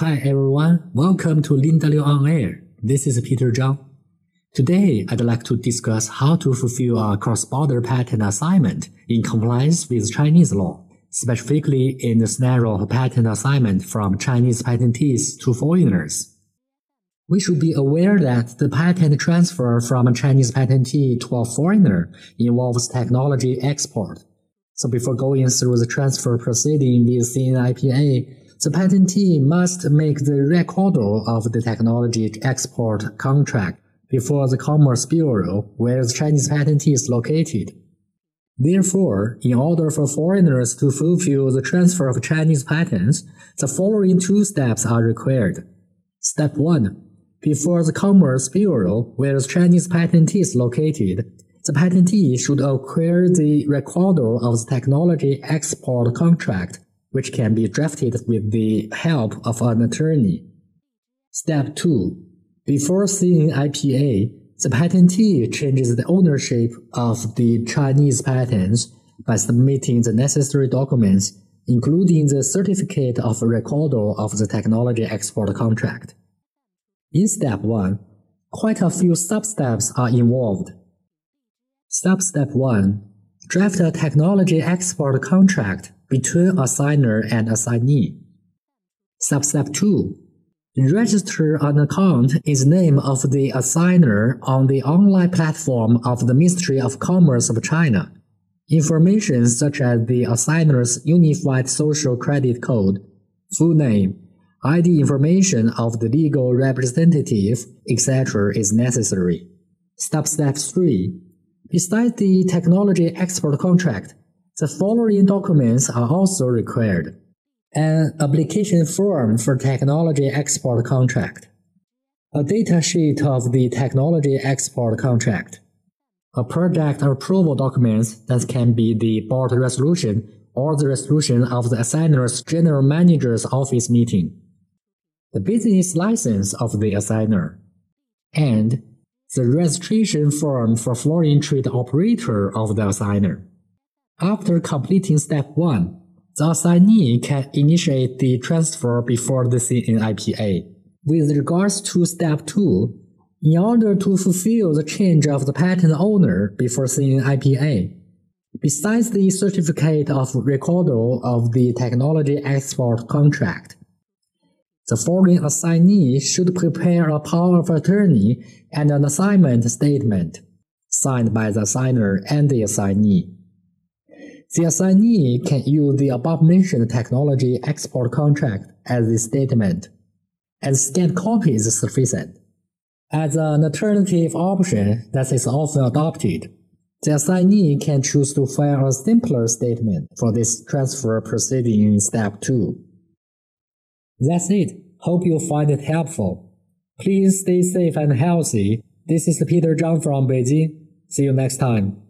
Hi everyone, welcome to Linda on Air. This is Peter Zhang. Today, I'd like to discuss how to fulfill a cross-border patent assignment in compliance with Chinese law, specifically in the scenario of patent assignment from Chinese patentees to foreigners. We should be aware that the patent transfer from a Chinese patentee to a foreigner involves technology export. So before going through the transfer proceeding with CNIPA, the patentee must make the record of the technology export contract before the Commerce Bureau where the Chinese patentee is located. Therefore, in order for foreigners to fulfill the transfer of Chinese patents, the following two steps are required. Step 1. Before the Commerce Bureau where the Chinese patentee is located, the patentee should acquire the record of the technology export contract which can be drafted with the help of an attorney. Step 2. Before CNIPA, the patentee changes the ownership of the Chinese patents by submitting the necessary documents, including the certificate of recordal of the technology export contract. In step 1, quite a few sub-steps are involved. Sub-step 1. Draft a technology export contract between assigner and assignee. Substep 2. Register an account is name of the assigner on the online platform of the Ministry of Commerce of China. Information such as the assigner's Unified Social Credit Code, full name, ID information of the legal representative, etc. is necessary. Step step 3. Besides the technology export contract, the following documents are also required. An application form for technology export contract. A datasheet of the technology export contract. A project approval document that can be the board resolution or the resolution of the assigner's general manager's office meeting. The business license of the assigner. And the registration form for foreign trade operator of the assigner. After completing step 1, the assignee can initiate the transfer before the CNIPA. With regards to step 2, in order to fulfill the change of the patent owner before CNIPA, besides the certificate of recordal of the technology export contract, the foreign assignee should prepare a power of attorney and an assignment statement signed by the assigner and the assignee. The assignee can use the above-mentioned technology export contract as the statement, and scanned copy is sufficient. As an alternative option that is often adopted, the assignee can choose to file a simpler statement for this transfer proceeding in step 2. That's it. Hope you find it helpful. Please stay safe and healthy. This is Peter Zhang from Beijing. See you next time.